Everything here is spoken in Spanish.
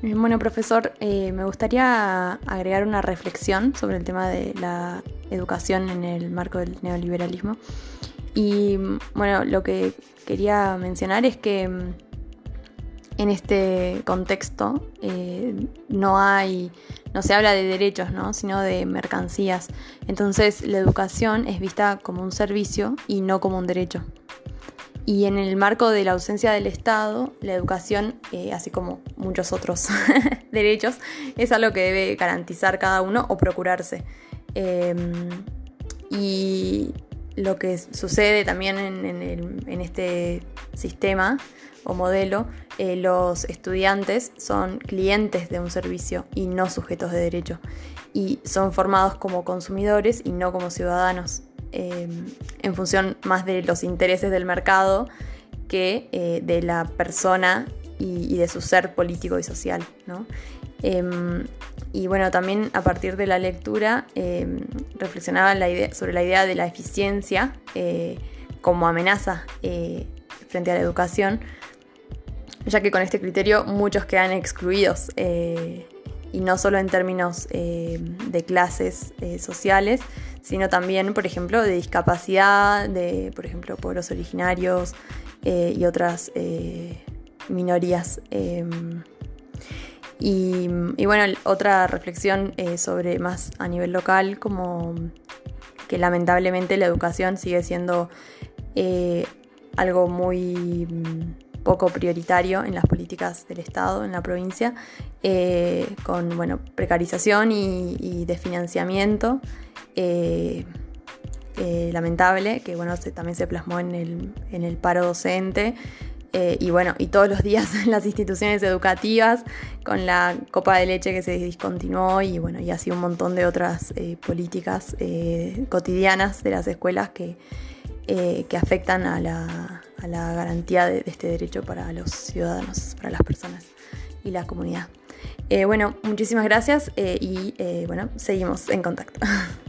Bueno, profesor, eh, me gustaría agregar una reflexión sobre el tema de la educación en el marco del neoliberalismo. Y bueno, lo que quería mencionar es que mm, en este contexto eh, no hay, no se habla de derechos, ¿no? sino de mercancías. Entonces la educación es vista como un servicio y no como un derecho. Y en el marco de la ausencia del Estado, la educación, eh, así como muchos otros derechos, es algo que debe garantizar cada uno o procurarse. Em, y lo que sucede también en, este sistema o modelo, eh, los estudiantes son clientes de un servicio y no sujetos de derecho. Y son formados como consumidores y no como ciudadanos. Em, en función más de los intereses del mercado que eh, de la persona y, de su ser político y social. Em, y bueno, también a partir de la lectura em, reflexionaba sobre la idea de la eficiencia eh, como amenaza eh, frente a la educación, ya que con este criterio muchos quedan excluidos y no solo en términos de clases sociales, sino también, por ejemplo, de discapacidad, de, por ejemplo, pueblos originarios eh, y otras eh, minorías. Em, y, bueno, otra reflexión eh, sobre más a nivel local, como que lamentablemente la educación sigue siendo algo muy mm, poco prioritario en las políticas del Estado, en la provincia, con bueno, precarización y, y desfinanciamiento. Eh, eh, lamentable, que bueno, también se plasmó en el, paro docente. Eh, y bueno, y todos los días en las instituciones educativas, con la copa de leche que se discontinuó y bueno, y así un montón de otras políticas cotidianas de las escuelas que, que afectan a la, garantía de, de, este derecho para los ciudadanos, para las personas y la comunidad. bueno, muchísimas gracias y bueno, seguimos en contacto.